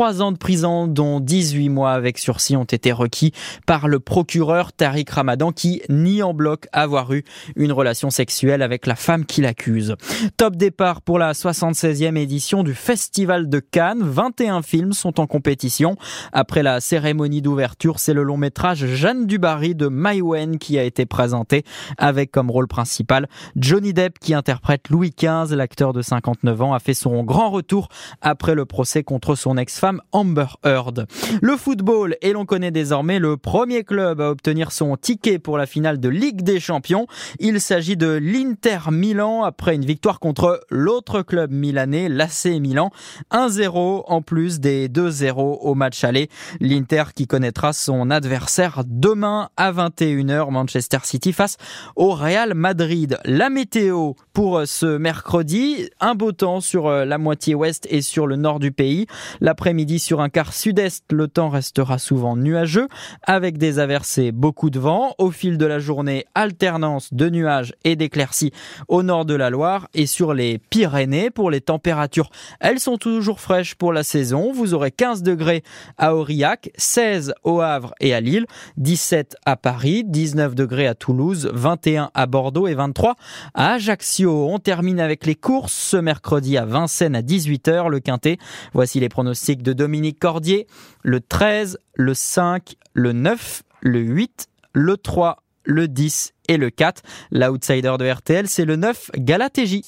Trois ans de prison, dont 18 mois avec sursis, ont été requis par le procureur Tariq Ramadan qui nie en bloc avoir eu une relation sexuelle avec la femme qui l'accuse. Top départ pour la 76e édition du Festival de Cannes. 21 films sont en compétition. Après la cérémonie d'ouverture, c'est le long métrage Jeanne Dubarry de Maïwen qui a été présenté avec comme rôle principal Johnny Depp qui interprète Louis XV. L'acteur de 59 ans a fait son grand retour après le procès contre son ex-femme Amber Heard. Le football, et l'on connaît désormais le premier club à obtenir son ticket pour la finale de Ligue des Champions. Il s'agit de l'Inter Milan après une victoire contre l'autre club milanais, l'AC Milan. 1-0 en plus des 2-0 au match aller. L'Inter qui connaîtra son adversaire demain à 21h Manchester City face au Real Madrid. La météo pour ce mercredi, un beau temps sur la moitié ouest et sur le nord du pays. L'après-midi sur un quart sud-est, le temps restera souvent nuageux avec des averses beaucoup de vent. Au fil de la journée, alternance de nuages et d'éclaircies au nord de la Loire et sur les Pyrénées. Pour les températures, elles sont toujours fraîches pour la saison. Vous aurez 15 degrés à Aurillac, 16 au Havre et à Lille, 17 à Paris, 19 degrés à Toulouse, 21 à Bordeaux et 23 à Ajaccio. On termine avec les courses ce mercredi à Vincennes à 18h, le Quintet. Voici les pronostics de Dominique Cordier. Le 13, le 5, le 9, le 8, le 3, le 10 et le 4. L'outsider de RTL, c'est le 9, Galatégie.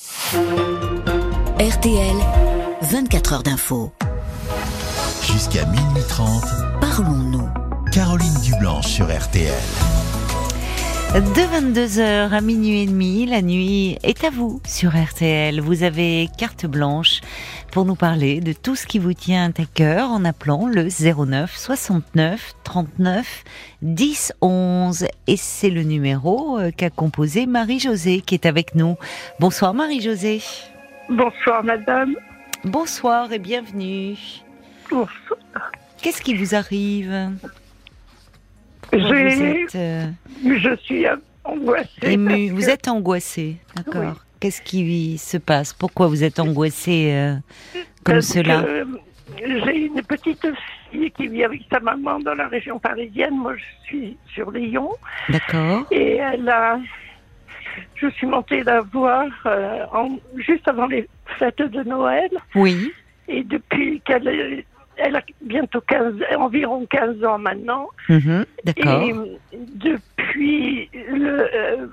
RTL, 24 heures d'info. Jusqu'à minuit 30, Parlons-nous. Caroline Dublanche sur RTL. De 22h à minuit et demi, la nuit est à vous sur RTL. Vous avez carte blanche pour nous parler de tout ce qui vous tient à cœur en appelant le 09 69 39 10 11. Et c'est le numéro euh, qu'a composé Marie-Josée qui est avec nous. Bonsoir Marie-Josée. Bonsoir madame. Bonsoir et bienvenue. Bonsoir. Qu'est-ce qui vous arrive? J'ai- êtes euh, Je suis angoissée. ému, parce vous que êtes angoissée, d'accord. Oui. Qu'est-ce qui se passe? Pourquoi vous êtes angoissée euh, comme parce cela? que J'ai une petite fille qui vit avec sa maman dans la région parisienne. Moi, je suis sur Lyon. D'accord. Et elle a. Je suis montée la voir euh, en- juste avant les fêtes de Noël. Oui. Et depuis qu'elle elle a bientôt 15, environ 15 ans maintenant. Mhm, D'accord. Et depuis le, euh,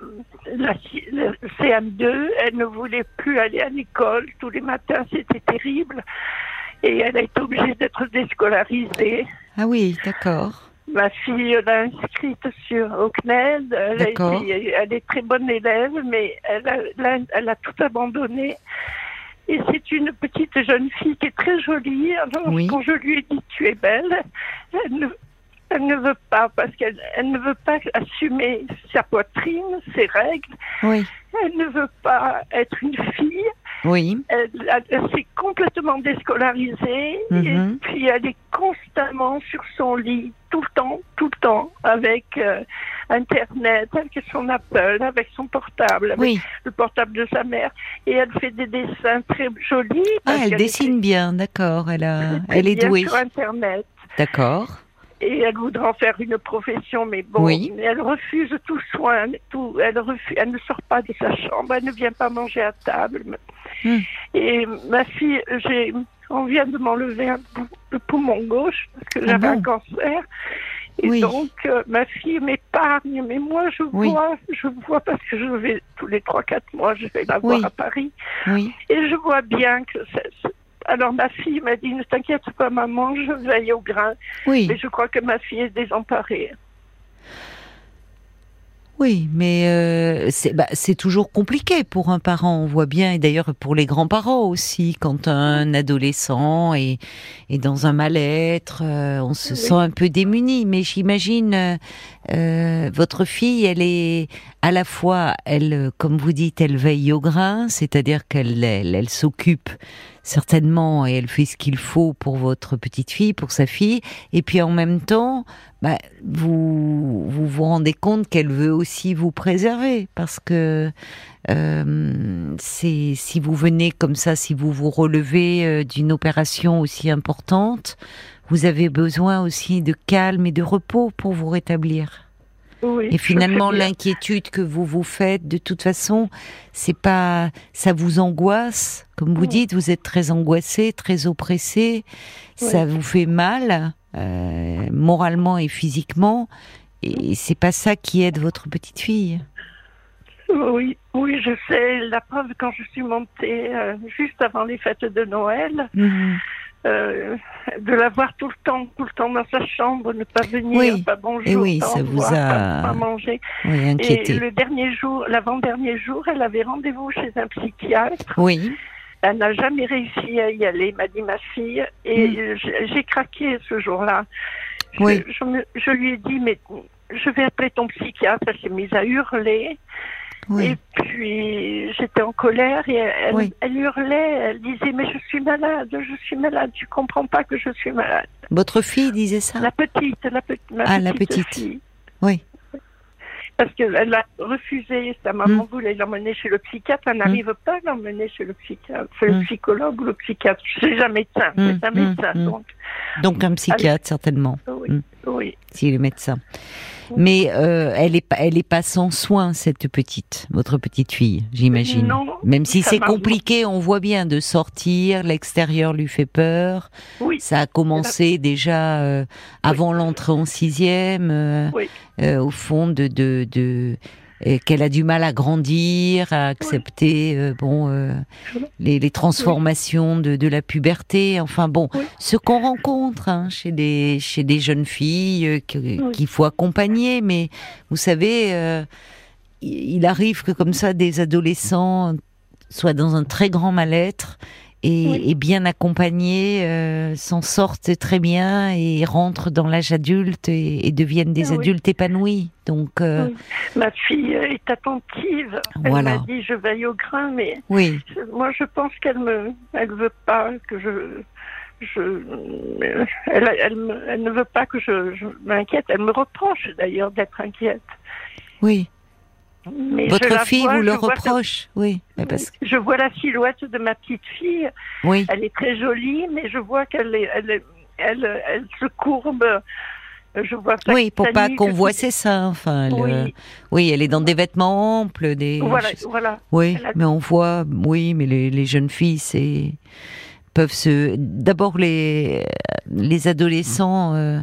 la- le CM2, elle ne voulait plus aller à l'école. Tous les matins, c'était terrible. Et elle a été obligée d'être déscolarisée. Ah oui, d'accord. Ma fille l'a inscrite sur au CNED. Elle, été- est très bonne élève, mais elle a, elle tout abandonné. Et c'est une petite jeune fille qui est très jolie. Alors, Oui. quand je lui ai dit tu es belle, elle ne, elle ne veut pas parce qu'elle elle ne veut pas assumer sa poitrine, ses règles. Oui. Elle ne veut pas être une fille. Oui. Elle, elle- elle s'est complètement déscolarisée Mhm. et puis elle est constamment sur son lit, tout le temps, tout le temps, avec euh, Internet, avec son Apple, avec son portable, avec Oui. le portable de sa mère. Et elle fait des dessins très jolis. Ah, elle dessine bien, d'accord. Elle, a... elle est bien douée. sur Internet. D'accord. Et elle voudrait en faire une profession, mais bon, Oui. mais elle refuse tout soin, tout. Elle refuse, elle ne sort pas de sa chambre, elle ne vient pas manger à table. Hmm. Et ma fille, j'ai, on vient de m'enlever de poumon gauche parce que Ah j'avais un cancer. Et Oui. donc, euh, ma fille m'épargne, mais moi, je Oui. vois, je vois parce que je vais tous les trois, quatre mois, je vais la voir à Paris. Oui. Et je vois bien que alors ma fille m'a dit, ne t'inquiète pas, maman, je veille au grain. Oui. Mais je crois que ma fille est désemparée. Oui, mais euh, c'est bah, c'est toujours compliqué pour un parent, on voit bien, et d'ailleurs pour les grands-parents aussi, quand un adolescent est, est dans un mal-être, euh, on se Oui. sent un peu démuni. Mais j'imagine, euh, votre fille, elle est à la fois, elle, comme vous dites, elle veille au grain, c'est-à-dire qu'elle elle, elle s'occupe certainement, et elle fait ce qu'il faut pour votre petite fille, pour sa fille. Et puis en même temps, bah, vous, vous vous rendez compte qu'elle veut aussi vous préserver, parce que euh, c'est si vous venez comme ça, si vous vous relevez euh, d'une opération aussi importante, vous avez besoin aussi de calme et de repos pour vous rétablir. Oui, Et finalement, l'inquiétude que vous vous faites, de toute façon, c'est pas, ça vous angoisse, comme vous Oui. dites, vous êtes très angoissé, très oppressé, ça vous fait mal, euh, moralement et physiquement, et c'est pas ça qui aide votre petite fille. Oui, oui, je sais. La preuve, quand je suis montée euh, juste avant les fêtes de Noël, Mhm. euh, de la voir tout le temps, tout le temps dans sa chambre, ne pas venir, Oui. pas bonjour, Et oui, pas ça vous a- pas, manger. Oui, Et le dernier jour, l'avant-dernier jour, elle avait rendez-vous chez un psychiatre. Oui, Elle n'a jamais réussi à y aller, m'a dit ma fille. Et j'ai j'ai craqué ce jour-là. Je, Mm. Oui. je, me- je lui ai dit, mais je vais appeler ton psychiatre. Elle s'est mise à hurler. Oui, Et puis j'étais en colère et elle, Oui. elle hurlait, elle disait mais je suis malade, je suis malade, tu comprends pas que je suis malade. votre fille disait ça. La petite, la, pe- ma Ah, la petite, petite. fille. Oui. Parce qu'elle a refusé, sa maman voulait l'emmener chez le psychiatre, elle n'arrive pas à l'emmener chez le psychiatre, c'est le Mm. psychologue ou le psychiatre, c'est un médecin, Mm, c'est un médecin, donc Donc un psychiatre certainement. oui, Mm. oui. s'il est médecin. Mais euh, elle est pas, elle est pas sans soin cette petite, votre petite fille, j'imagine. Non, Même si c'est compliqué, on voit bien de sortir, l'extérieur lui fait peur. Oui, Ça a commencé déjà euh, avant l'entrée en sixième, euh, Oui. euh, au fond de de, de euh, qu'elle a du mal à grandir, à accepter euh, bon euh, les, les transformations de, de la puberté. Enfin bon, Oui. ce qu'on rencontre hein, chez des chez des jeunes filles euh, qu'il faut accompagner, mais vous savez, il arrive que comme ça des adolescents soient dans un très grand mal-être et, Oui. et bien accompagnés euh, s'en sortent très bien et rentrent dans l'âge adulte et, et deviennent des Oui. adultes épanouis. Donc euh, Oui. ma fille est attentive, elle m'a dit je veille au grain, mais oui, Moi, je pense qu'elle me, elle veut pas que je, je, elle, elle ne veut pas que je, je m'inquiète. Elle me reproche d'ailleurs d'être inquiète. oui. Mais Votre fille vois, vous le reproche, oui, mais parce que Je vois la silhouette de ma petite fille. oui, Elle est très jolie, mais je vois qu'elle elle, elle, elle se courbe. Je vois sa- oui, pour pas qu'on voit ses seins. Enfin, elle, Oui. euh, oui, elle est dans des vêtements amples, des. Voilà, je- voilà. Oui, a- mais on voit, oui, mais les, les jeunes filles, c'est peuvent se. D'abord, les les adolescents euh,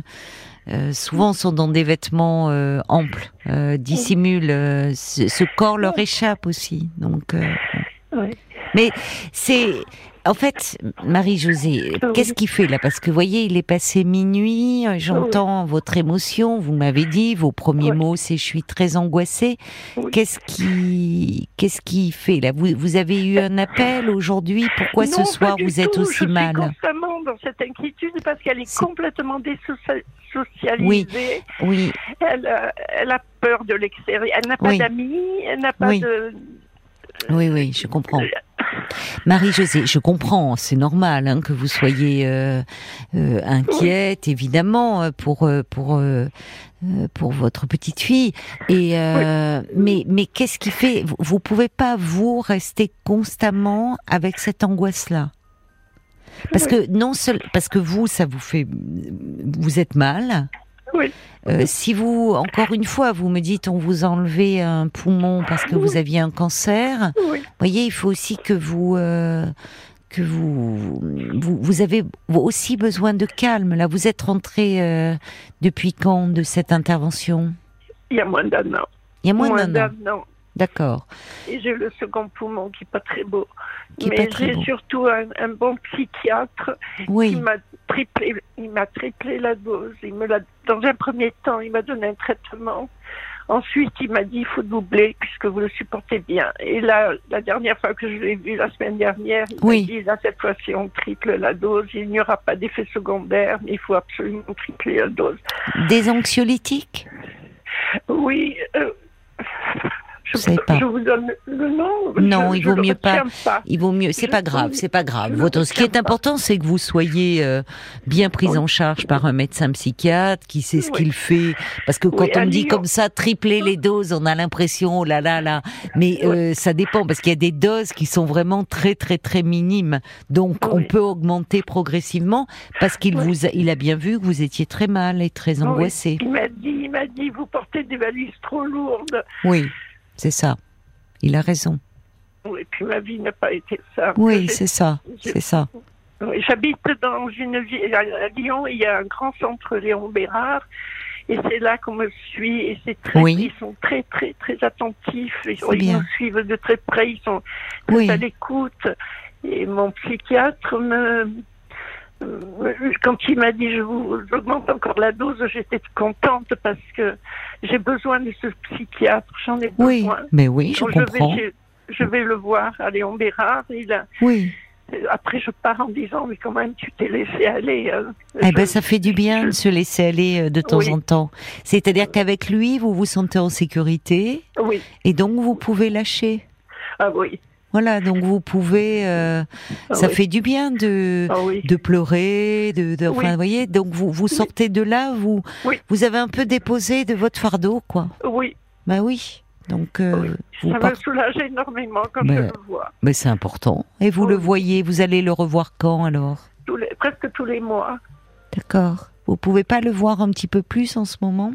euh, souvent sont dans des vêtements euh, amples, euh, dissimulent. euh, ce, ce corps leur échappe aussi, donc. euh, mais c'est en fait, Marie-Josée, Oui. qu'est-ce qu'il fait là? Parce que vous voyez, il est passé minuit, euh, j'entends votre émotion, vous m'avez dit, vos premiers Oui. mots, c'est je suis très angoissée. Oui. Qu'est-ce qui qu'est-ce qui fait là? Vous, vous avez eu un appel aujourd'hui? Pourquoi ce soir vous êtes tout. aussi je mal? suis constamment dans cette inquiétude parce qu'elle est, complètement désocialisée. Oui, Elle, euh, elle a peur de l'extérieur. Elle n'a pas Oui. d'amis. Elle n'a pas Oui. de. Oui, oui, je comprends. Marie-Josée, je comprends, c'est normal hein, que vous soyez euh, euh, inquiète, évidemment, euh, pour euh, pour euh, euh, pour votre petite fille. Et euh, mais mais qu'est-ce qui fait vous, vous pouvez pas vous rester constamment avec cette angoisse là Parce que non seul parce que vous ça vous fait vous êtes mal. Oui. Euh, si vous, encore une fois, vous me dites on vous a enlevé un poumon parce que vous aviez un cancer, Oui. voyez, il faut aussi que vous euh, que vous, vous vous avez aussi besoin de calme. Là, vous êtes rentré euh, depuis quand de cette intervention? Il y a moins d'un an. Il y a moins Moins d'un an. d'un an. D'accord. Et j'ai le second poumon qui est pas très beau. Qui Mais j'ai surtout un, un bon psychiatre qui m'a triplé, il m'a triplé la dose. Il me l'a, dans un premier temps, il m'a donné un traitement. Ensuite, il m'a dit il faut doubler puisque vous le supportez bien. Et là, la dernière fois que je l'ai vu la semaine dernière, il Oui. m'a dit là cette fois-ci on triple la dose. Il n'y aura pas d'effet secondaire, mais il faut absolument tripler la dose. Des anxiolytiques? Oui, euh, Je, Vous pas. je vous donne le nom. Non, je- il je vaut le mieux pas. Il vaut mieux. C'est pas grave, c'est pas grave. Votre, ce qui est important, c'est que vous soyez euh, bien prise Oui. en charge par un médecin psychiatre qui sait ce Oui. qu'il fait. Parce que quand Oui, on me dit Lyon. comme ça, tripler les doses, on a l'impression, oh là là là. Mais euh, ça dépend parce qu'il y a des doses qui sont vraiment très très très minimes. Donc on peut augmenter progressivement parce qu'il vous, a, il a bien vu que vous étiez très mal et très angoissé. Il m'a dit, il m'a dit, vous portez des valises trop lourdes. Oui, c'est ça. Il a raison. Oui, puis ma vie n'a pas été ça. Oui, c'est ça, c'est ça. J'habite dans une ville à Lyon. Il y a un grand centre Léon Bérard. Et c'est là qu'on me suit. Et c'est très, Oui. ils sont très, très, très attentifs. Ils, nous suivent de très près. Ils sont Oui. à l'écoute. Et mon psychiatre me, me- quand il m'a dit je vous augmente encore la dose, j'étais contente parce que j'ai besoin de ce psychiatre. J'en ai Oui, besoin. mais oui, je comprends. vais, je vais le voir à Léon Bérard. Il a, Oui. après, je pars en disant, mais quand même, tu t'es laissé aller. hein. Eh Je- ben, ça fait du bien de se laisser aller euh, de temps Oui. en temps. C'est-à-dire qu'avec lui, vous vous sentez en sécurité Oui, et donc vous pouvez lâcher. ah oui, Voilà, donc vous pouvez. euh, ah ça oui, fait du bien de ah oui. de pleurer, de, de- enfin, Oui. vous voyez. Donc vous vous sortez de là, vous vous avez un peu déposé de votre fardeau, quoi. Oui, Bah oui. Donc euh, vous ça me soulage énormément quand Mais- je le vois. Mais c'est important. Et vous le voyez. Vous allez le revoir quand alors? Tous les, presque tous les mois. D'accord. Vous pouvez pas le voir un petit peu plus en ce moment?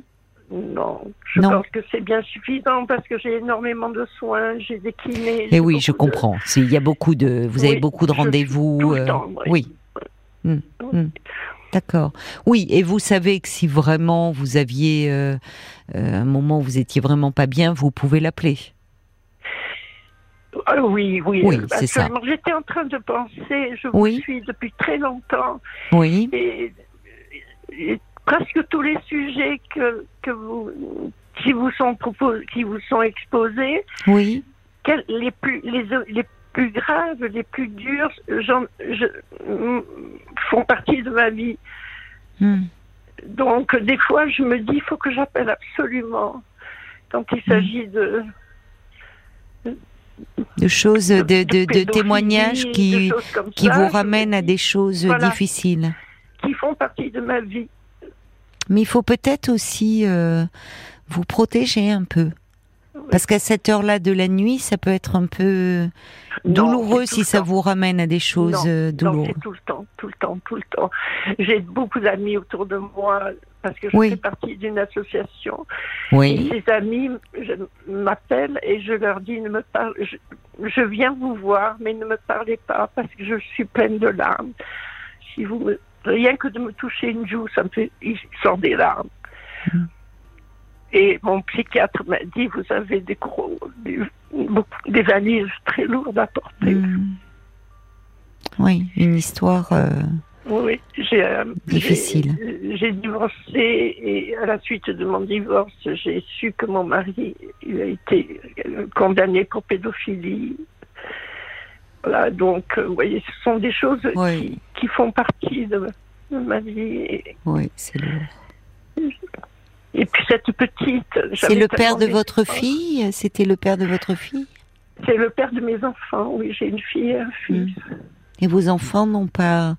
Non, je Non. pense que c'est bien suffisant parce que j'ai énormément de soins, j'ai des kinés. Eh j'ai oui, je de- comprends. Il y a beaucoup de, vous avez beaucoup de rendez-vous. euh, oui. oui. Hmm, hmm. D'accord. Oui, et vous savez que si vraiment vous aviez euh, euh, un moment où vous étiez vraiment pas bien, vous pouvez l'appeler. Ah oui, oui, Oui, euh, c'est ça. J'étais en train de penser, je vous Oui. suis depuis très longtemps, Oui. et, et presque tous les sujets que, que vous, qui vous sont proposés, qui vous sont exposés, Oui. quels- les plus, les, les plus graves, les plus durs, je, mm, font partie de ma vie. Hmm. Donc, des fois, je me dis, il faut que j'appelle absolument quand il s'agit de, De choses, de, de, témoignages qui, qui ça, vous ramènent à des choses Voilà. difficiles. qui font partie de ma vie. Mais il faut peut-être aussi euh, vous protéger un peu. Parce qu'à cette heure-là de la nuit, ça peut être un peu Non, douloureux si ça temps. vous ramène à des choses Non, euh, Non, douloureuses. c'est tout le temps, tout le temps, tout le temps. J'ai beaucoup d'amis autour de moi parce que je Oui. fais partie d'une association. Oui. Et ces amis je, m'appellent et je leur dis ne me parle. Je, je viens vous voir, mais ne me parlez pas parce que je suis pleine de larmes. Si vous me, rien que de me toucher une joue, ça me fait, il sort des larmes. Mm. Et mon psychiatre m'a dit vous avez des gros, des, beaucoup- des valises très lourdes à porter. Hmm. Oui, une histoire. euh, Oui, j'ai euh, Difficile. j'ai- J'ai divorcé et à la suite de mon divorce, j'ai su que mon mari il a été euh, condamné pour pédophilie. Voilà, donc euh, vous voyez, ce sont des choses Oui. qui, qui font partie de, de ma vie. Oui, c'est lourd. et puis cette petite. C'est le père de votre fille? C'était le père de votre fille? C'est le père de mes enfants. Oui, j'ai une fille et un fils. Et vos enfants n'ont pas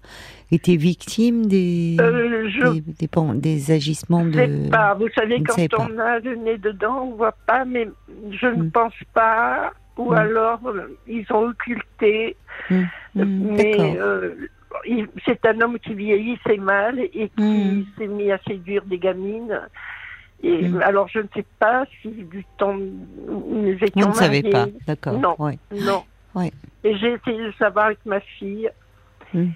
été victimes des, Euh, je des, des des agissements Je sais de. pas. Vous savez, Vous ne quand pas. on a le nez dedans, on voit pas, mais je ne Mm. pense pas. Ou Mm. alors, euh, ils ont occulté. Hmm, hmm, mais D'accord. euh, c'est un homme qui vieillissait mal et qui Mm. s'est mis à séduire des gamines. Et Mm. alors, je ne sais pas si du temps nous Vous ne savez pas, d'accord. Non. ouais. Non. Ouais. Et j'ai essayé de savoir avec ma fille. Oui,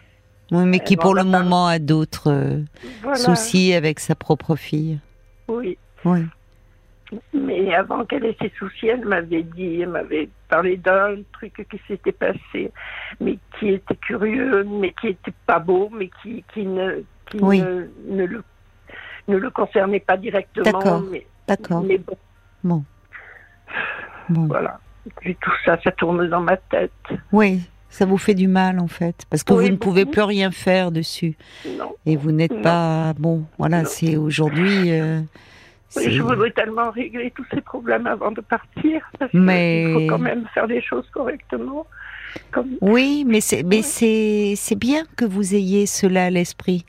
mais qui Euh, pour le moment a d'autres euh, Voilà. soucis avec sa propre fille. Oui. Oui. Mais avant qu'elle ait ses soucis, elle m'avait dit, elle m'avait parlé d'un truc qui s'était passé, mais qui était curieux, mais qui était pas beau, mais qui, qui ne, qui Oui. ne, ne le, ne le concernait pas directement. D'accord. Mais, D'accord. mais bon, Bon. Bon. voilà. Tout ça, ça tourne dans ma tête. Oui, ça vous fait du mal en fait, parce que Oui, vous ne pouvez plus rien faire dessus. Non. Et vous n'êtes Non. pas bon. Voilà, Non. c'est aujourd'hui. euh, Je voudrais tellement régler tous ces problèmes avant de partir. Parce Mais- il faut quand même faire les choses correctement. Comme... Oui, mais c'est mais Ouais. c'est c'est bien que vous ayez cela à l'esprit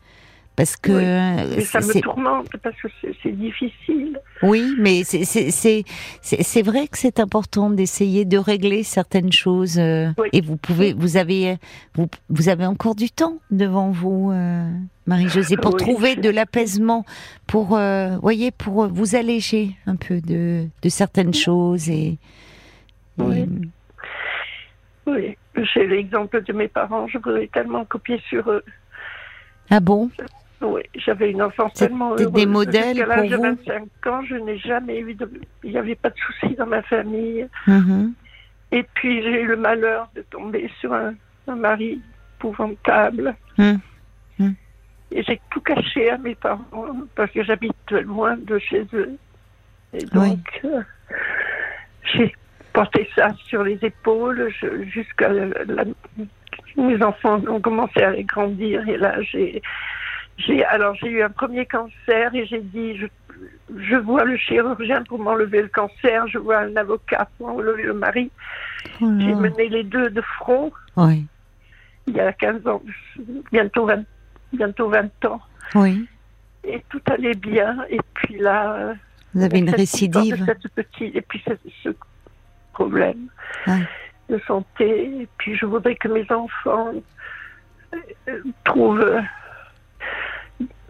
parce que Oui. ça me tourmente parce que c'est difficile. oui, mais c'est vrai que c'est important d'essayer de régler certaines choses euh, Oui. et vous pouvez vous avez vous vous avez encore du temps devant vous euh, Marie-Josée pour Oui. trouver de l'apaisement pour euh, voyez pour vous alléger un peu de de certaines choses et, et-. Oui, j'ai l'exemple de mes parents, je voudrais tellement copier sur eux. ah bon? Oui, j'avais une enfance tellement des heureuse. modèles Jusqu'à l'âge de vous 25 ans, je n'ai jamais eu de... Il n'y avait pas de soucis dans ma famille. Mhm. Et puis j'ai eu le malheur de tomber sur un, un mari épouvantable. Hum, hum. Et j'ai tout caché à mes parents parce que j'habite loin de chez eux. Et donc, euh, j'ai porté ça sur les épaules jusqu'à la- mes enfants ont commencé à grandir et là j'ai j'ai alors j'ai eu un premier cancer et j'ai dit je, je vois le chirurgien pour m'enlever le cancer, je vois un avocat pour enlever le mari. Oh J'ai mené les deux de front Oui, il y a 15 ans, bientôt 20, bientôt 20 ans. oui. Et tout allait bien. Et puis là, Vous avez une récidive. cette petite, et puis ce, ce problème Ouais. de santé. Et puis je voudrais que mes enfants euh, trouvent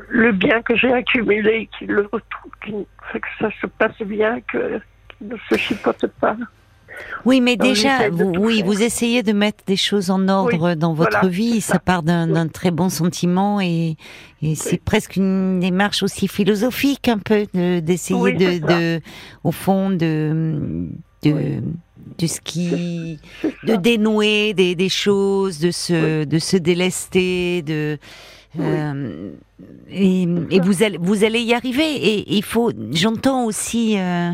le bien que j'ai accumulé, qu'ils le retrouvent, qu'ils- que ça se passe bien, que ne se chipotent pas. Oui, mais déjà, vous, oui, faire. vous essayez de mettre des choses en ordre dans votre voilà, vie. Ça. ça. part d'un Oui. très bon sentiment et, et c'est presque une démarche aussi philosophique un peu de- d'essayer de, au fond, de, de, ce qui, de dénouer des, des choses, de se, de se délester, de. Euh, et, et vous allez, vous allez y arriver. Et il faut, j'entends aussi, euh,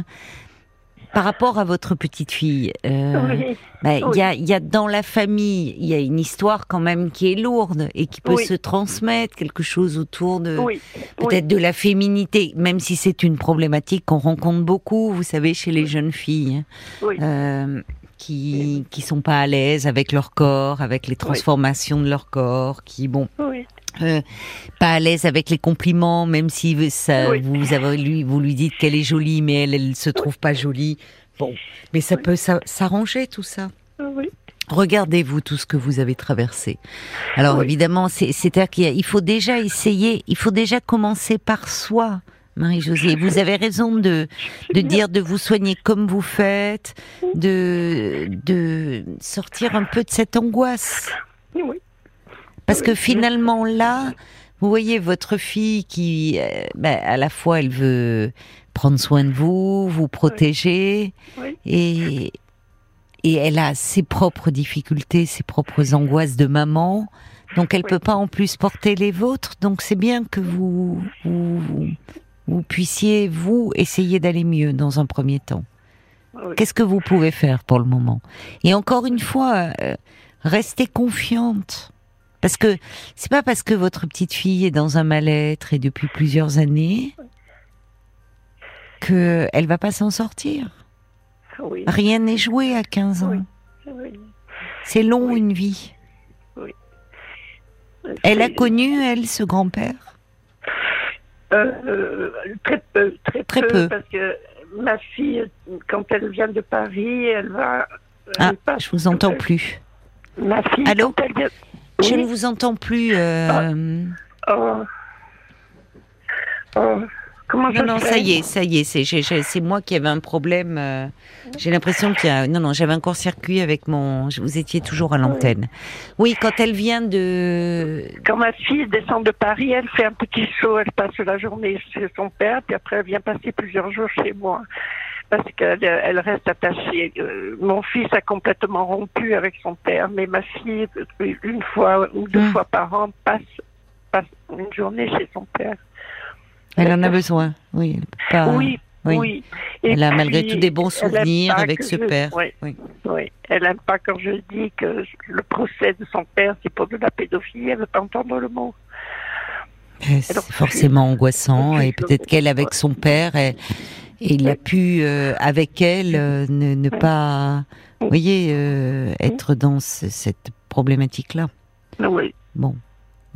par rapport à votre petite fille, euh, Oui, bah, il Oui. y, a, il y a dans la famille, il y a une histoire quand même qui est lourde et qui peut Oui. se transmettre, quelque chose autour de peut-être de la féminité, même si c'est une problématique qu'on rencontre beaucoup, vous savez, chez les jeunes filles. Euh, qui qui sont pas à l'aise avec leur corps, avec les transformations de leur corps, qui bon euh, pas à l'aise avec les compliments, même si ça, Oui. vous avez lui vous lui dites qu'elle est jolie, mais elle elle se trouve pas jolie. Bon, mais ça peut s'a- s'arranger tout ça. oui. Regardez-vous tout ce que vous avez traversé. Alors évidemment, c'est- c'est-à-dire qu'il faut déjà essayer, il faut déjà commencer par soi, Marie-Josée. Vous avez raison de, de dire de vous soigner comme vous faites, de, de sortir un peu de cette angoisse. oui. Parce que finalement là, vous voyez votre fille qui, euh, ben, à la fois elle veut prendre soin de vous, vous protéger, Oui. et et elle a ses propres difficultés, ses propres angoisses de maman. Donc elle Oui. peut pas en plus porter les vôtres. Donc c'est bien que vous, vous vous puissiez vous essayer d'aller mieux dans un premier temps. oui. Qu'est-ce que vous pouvez faire pour le moment? Et encore une fois, euh, restez confiante. Parce que c'est pas parce que votre petite fille est dans un mal-être et depuis plusieurs années que elle va pas s'en sortir. oui. Rien n'est joué à 15 ans. Oui. oui. C'est long une vie. Elle a connu elle ce grand-père? Euh, euh, très peu, très, Très peu, peu. parce que ma fille, quand elle vient de Paris, elle va. elle Ah, passe- je vous entends plus. Ma fille, Allô? quand elle vient. Je Oui. ne vous entends plus. euh, Oh. Oh. Comment je Non, non, ça y est, ça y est, c'est moi qui avais un problème. euh, J'ai l'impression qu'il y a. Non, non, j'avais un court-circuit avec mon. Vous étiez toujours à l'antenne. Oui, quand elle vient de. Quand ma fille descend de Paris, elle fait un petit saut, elle passe la journée chez son père, puis après elle vient passer plusieurs jours chez moi. Parce qu'elle elle reste attachée. Euh, Mon fils a complètement rompu avec son père, mais ma fille, euh, une fois ou deux Hmm. fois par an, passe, passe une journée chez son père. Elle en a besoin. Oui. elle pas- oui, oui. oui. Et Elle a malgré tout des bons elle souvenirs avec ce je- père. Oui, Oui. oui. Elle aime pas quand je dis que le procès de son père, c'est pour de la pédophilie. Elle veut pas entendre le mot. Euh, C'est forcément angoissant et peut-être qu'elle avec son père, et, et il a pu euh, avec elle euh, ne, ne pas, vous voyez, euh, être dans ce- cette problématique-là. Oui. Bon.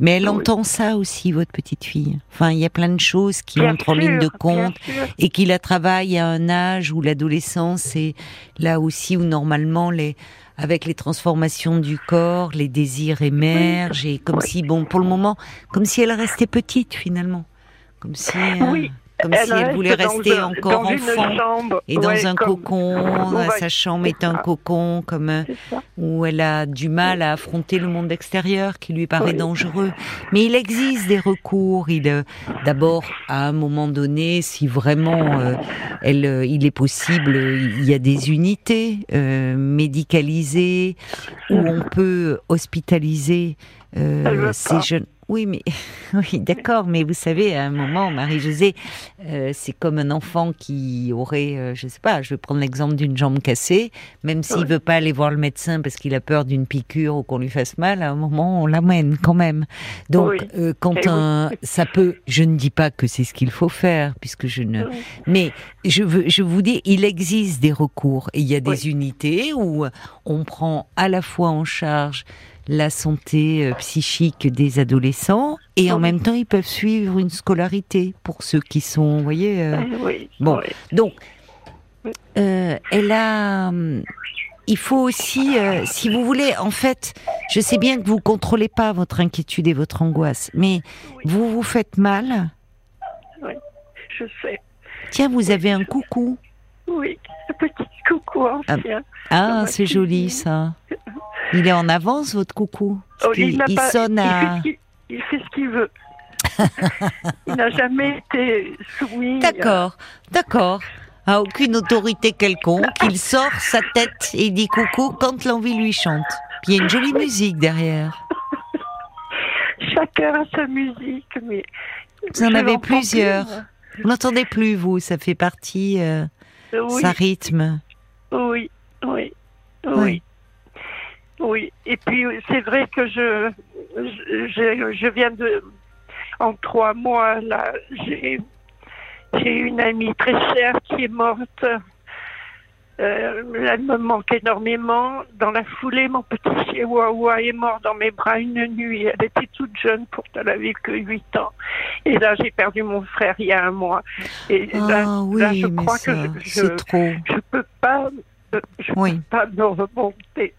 Mais elle Oui. entend ça aussi, votre petite fille. Enfin, il y a plein de choses qui Bien entrent en ligne de compte et qui la travaillent à un âge où l'adolescence est là aussi où normalement les avec les transformations du corps, les désirs émergent et comme si bon pour le moment comme si elle restait petite finalement, comme si euh, Oui. Comme si elle voulait rester un- encore enfant chambre, et dans ouais, un comme- cocon, Bon, sa chambre est un ça. cocon comme euh, où elle a du mal à affronter le monde extérieur qui lui paraît Oui. dangereux. Mais il existe des recours. Il, euh, d'abord, à un moment donné, si vraiment euh, elle, il est possible, il y a des unités euh, médicalisées où on peut hospitaliser euh, ces jeunes. Oui, mais oui, d'accord. Mais vous savez, à un moment, Marie-Josée, euh, c'est comme un enfant qui aurait, euh, je sais pas, je vais prendre l'exemple d'une jambe cassée. Même s'il Ouais. veut pas aller voir le médecin parce qu'il a peur d'une piqûre ou qu'on lui fasse mal, à un moment, on l'amène quand même. Donc, Oui. euh, quand Eh un, ça peut, je ne dis pas que c'est ce qu'il faut faire, puisque je ne, Oui. mais je, veux, je vous dis, il existe des recours et il y a des Oui. unités où on prend à la fois en charge la santé euh, psychique des adolescents et en Oui. même temps ils peuvent suivre une scolarité pour ceux qui sont, vous voyez. euh, Eh Oui. bon. oui. donc, Oui. euh, elle a. Il faut aussi, euh, si vous voulez, en fait, je sais bien que vous contrôlez pas votre inquiétude et votre angoisse, mais vous vous faites mal. Je sais. Tiens, vous avez un coucou. Oui. Un petit coucou ancien. Ah, ma c'est joli ça. Il est en avance votre coucou. Oh, il pas- sonne à. ce qu'il- Il fait ce qu'il veut. il n'a jamais été soumis. à- D'accord, d'accord. À aucune autorité quelconque, il sort sa tête et dit coucou quand l'envie lui chante. Puis il y a une jolie musique derrière. Chacun a sa musique, mais. Vous en avez plusieurs. plus. Vous n'entendez plus, vous, ça fait partie, euh, Oui, ça rythme. oui, oui, Oui. oui. Oui, et puis c'est vrai que je, je, je- je viens de, en trois mois, là, j'ai, j'ai une amie très chère qui est morte. Euh, elle me manque énormément. Dans la foulée, mon petit chihuahua est mort dans mes bras une nuit. Elle était toute jeune, pourtant elle avait que 8 ans. Et là, j'ai perdu mon frère il y a un mois. Et là, Ah oui, là, je mais crois ça, que je, je, je peux pas, euh, je Oui. peux pas me remonter.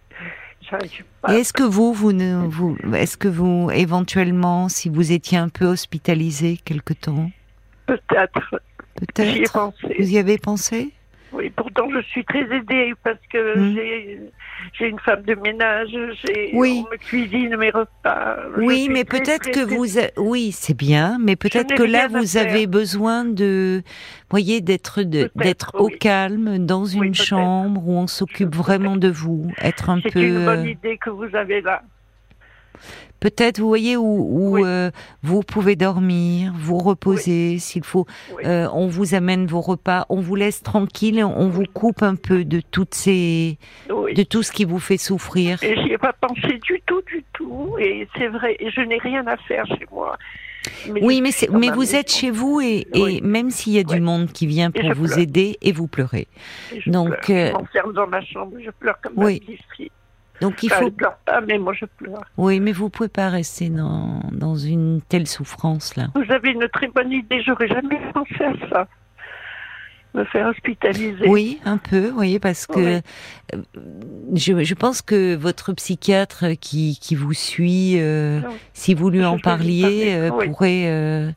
Est-ce que vous, vous ne, vous, est-ce que vous, éventuellement, si vous étiez un peu hospitalisé quelque temps, Peut-être. J'y ai peut-être, pensé. vous y avez pensé? Oui, pourtant je suis très aidée parce que Hmm. j'ai j'ai une femme de ménage, j'ai Oui. on me cuisine mes repas. Oui, mais peut-être que vous, a- oui, c'est bien, mais peut-être que là vous faire. avez besoin de, voyez, d'être d'être au calme dans une chambre où on s'occupe vraiment de vous, être un C'est peu, une bonne idée que vous avez là. Peut-être, vous voyez, où, où Oui. euh, vous pouvez dormir, vous reposer s'il faut. Oui. Euh, on vous amène vos repas, on vous laisse tranquille, on vous coupe un peu de toutes ces, de tout ce qui vous fait souffrir. Et j'y ai pas pensé du tout, du tout. Et c'est vrai, et je n'ai rien à faire chez moi. Mais Oui, mais, vous êtes chez vous et, et Oui. même s'il y a du monde qui vient pour vous pleure. aider et vous pleurez. Et je donc, pleure. euh, dans ma chambre, je pleure comme Oui. petite fille. Donc il faut. Elle pleure pas, mais moi je pleure. Oui, mais vous pouvez pas rester dans, dans une telle souffrance là. Vous avez une très bonne idée, j'aurais jamais pensé à ça. Me faire hospitaliser. Oui, un peu, vous voyez, parce que euh, je, je pense que votre psychiatre qui, qui vous suit, euh, si vous lui Je en parliez, euh, oui. pourrait euh,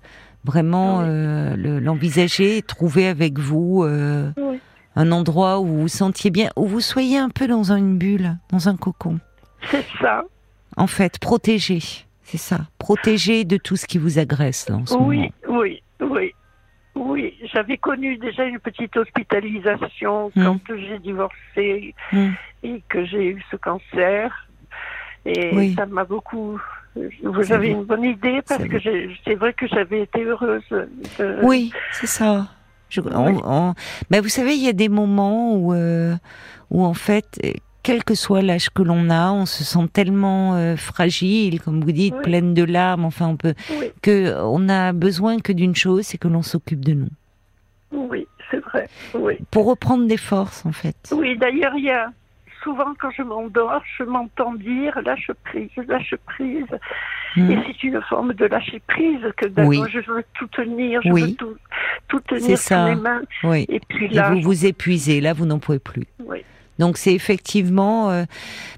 vraiment Oui. l'envisager et trouver avec vous Oui. Un endroit où vous sentiez bien, où vous soyez un peu dans une bulle, dans un cocon. C'est ça. En fait, protégé, c'est ça, protégé de tout ce qui vous agresse là, en ce moment. Oui, oui, oui. Oui, j'avais connu déjà une petite hospitalisation Hmm. quand j'ai divorcé Hmm. et que j'ai eu ce cancer. Et Oui. ça m'a beaucoup. Vous avez une bonne idée parce que c'est vrai que j'avais été heureuse. de- Oui, c'est ça. Je- on- Oui. on- ben, vous savez, il y a des moments où, euh, où en fait, quel que soit l'âge que l'on a, on se sent tellement euh, fragile, comme vous dites, Oui. pleine de larmes. Enfin, on peut Oui, que on a besoin que d'une chose, c'est que l'on s'occupe de nous oui, c'est vrai. Oui. pour reprendre des forces, en fait. Oui, d'ailleurs, il y a souvent quand je m'endors, je m'entends dire lâche prise, lâche prise. Hmm. Et c'est une forme de lâcher prise que d'abord Oui. je veux tout tenir, je Oui. veux tout, tenir sur mes mains. Oui. Et puis Et là, vous vous épuisez, là, vous n'en pouvez plus. oui, Donc c'est effectivement, euh,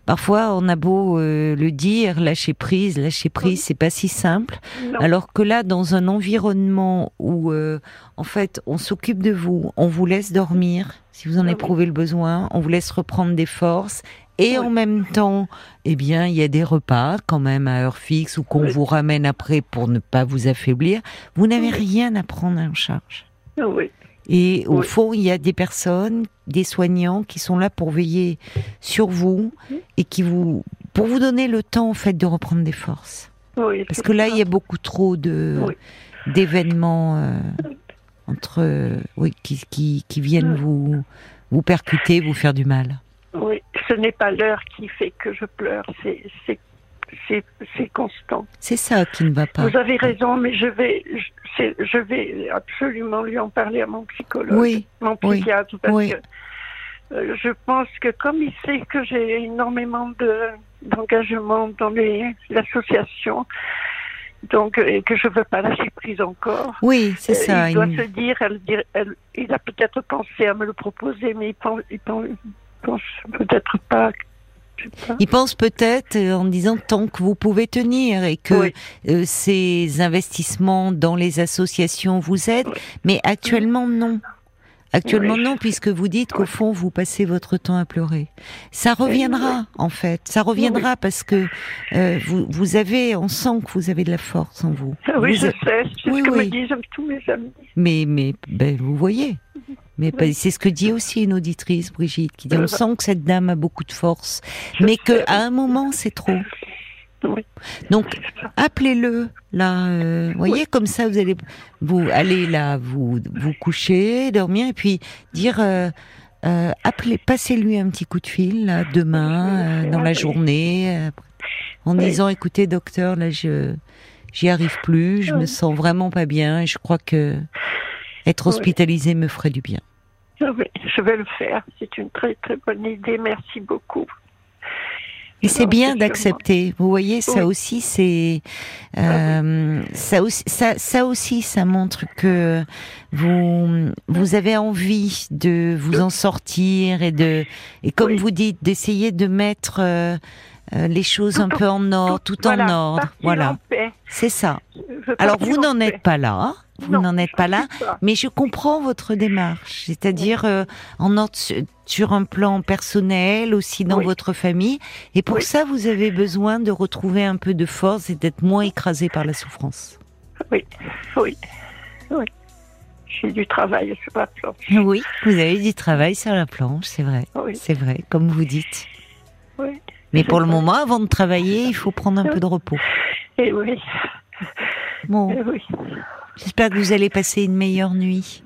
parfois on a beau euh, le dire, lâcher prise, lâcher prise, c'est pas si simple. non, Alors que là, dans un environnement où, euh, en fait, on s'occupe de vous, on vous laisse dormir, si vous en éprouvez le besoin, on vous laisse reprendre des forces, et en même temps, eh bien, il y a des repas quand même à heure fixe ou qu'on Oui. vous ramène après pour ne pas vous affaiblir. Vous n'avez rien à prendre en charge. oui, Et au Oui. fond, il y a des personnes, des soignants qui sont là pour veiller sur vous et qui vous, pour vous donner le temps en fait de reprendre des forces. oui. Parce que là, il y a beaucoup trop de Oui. d'événements euh, entre oui qui, qui, qui viennent Oui. vous vous percuter, vous faire du mal. Oui, ce n'est pas l'heure qui fait que je pleure, c'est c'est constant. C'est ça qui ne va pas. Vous avez raison, mais je vais je, vais absolument lui en parler à mon psychologue, Oui, mon oui, psychiatre, parce oui. que euh, je pense que comme il sait que j'ai énormément de d'engagement dans l'association, donc euh, et que je veux pas lâcher prise encore. Oui, c'est euh, ça. Il doit il- se dire, elle, dir- elle- il a peut-être pensé à me le proposer, mais il pense, pense peut-être pas. Je sais pas. Il pense peut-être euh, en disant tant que vous pouvez tenir et que Oui. euh, ces investissements dans les associations vous aident, Oui. mais actuellement non. Actuellement Oui. non, puisque vous dites qu'au fond vous passez votre temps à pleurer. Ça reviendra en fait, ça reviendra parce que euh, vous, vous avez, on sent que vous avez de la force en vous. Ah Oui, Vous je sais, c'est ce que me disent tous mes amis. mais mais ben, vous voyez. Mais Oui. c'est ce que dit aussi une auditrice, Brigitte, qui dit on Euh, sent que cette dame a beaucoup de force, Je mais que sais. à un moment c'est trop. Oui. Donc appelez-le là, euh, voyez comme ça vous allez vous allez là vous vous coucher, dormir et puis dire euh, euh, appelez, passez-lui un petit coup de fil là demain dans la journée en disant écoutez docteur là je j'y arrive plus, je me sens vraiment pas bien et je crois que être Oui. hospitalisé me ferait du bien. Ah oui, je vais le faire. C'est une très très bonne idée. Merci beaucoup. Et c'est bien d'accepter. Vous voyez, ça Oui. aussi, c'est euh, ça aussi, ça, ça aussi, ça montre que vous vous avez envie de vous en sortir et de et comme Oui. vous dites, d'essayer de mettre euh, euh, les choses un peu en ordre, tout, voilà, en ordre. Voilà, c'est ça. Alors vous en n'en êtes pas là. Vous n'en êtes pas là. pas. Mais je comprends votre démarche, c'est-à-dire euh, en ordre sur un plan personnel, aussi dans Oui. votre famille. Et pour Oui. ça, vous avez besoin de retrouver un peu de force et d'être moins écrasé par la souffrance. Oui, oui, oui. J'ai du travail sur la planche. Oui, vous avez du travail sur la planche, c'est vrai. Oui, C'est vrai, comme vous dites. oui. Mais pour le moment, avant de travailler, il faut prendre un peu de repos. Et oui, Bon, et oui, j'espère que vous allez passer une meilleure nuit,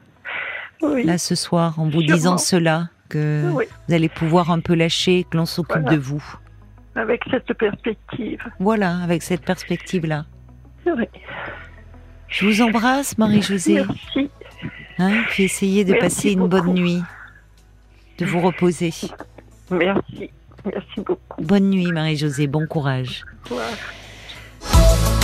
oui. là, ce soir, en vous Sûrement. disant cela, que Oui, vous allez pouvoir un peu lâcher, que l'on s'occupe Voilà. de vous. avec cette perspective. Voilà, avec cette perspective-là. Oui. Je vous embrasse, Marie-Josée. Merci. Hein, puis essayez de Merci passer une bonne nuit, de vous reposer. Merci. Merci beaucoup. Bonne nuit, Marie-Josée. Bon courage. Au revoir.